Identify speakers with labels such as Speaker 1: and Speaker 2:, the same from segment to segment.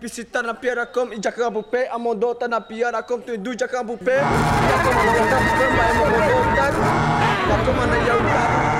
Speaker 1: pipisitar na piara kom i jaka bupe amodota na piara kom tu du jaka bupe ya kom amodota bupe ma amodota ya kom na yauta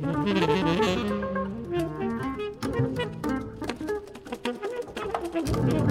Speaker 2: Thank you.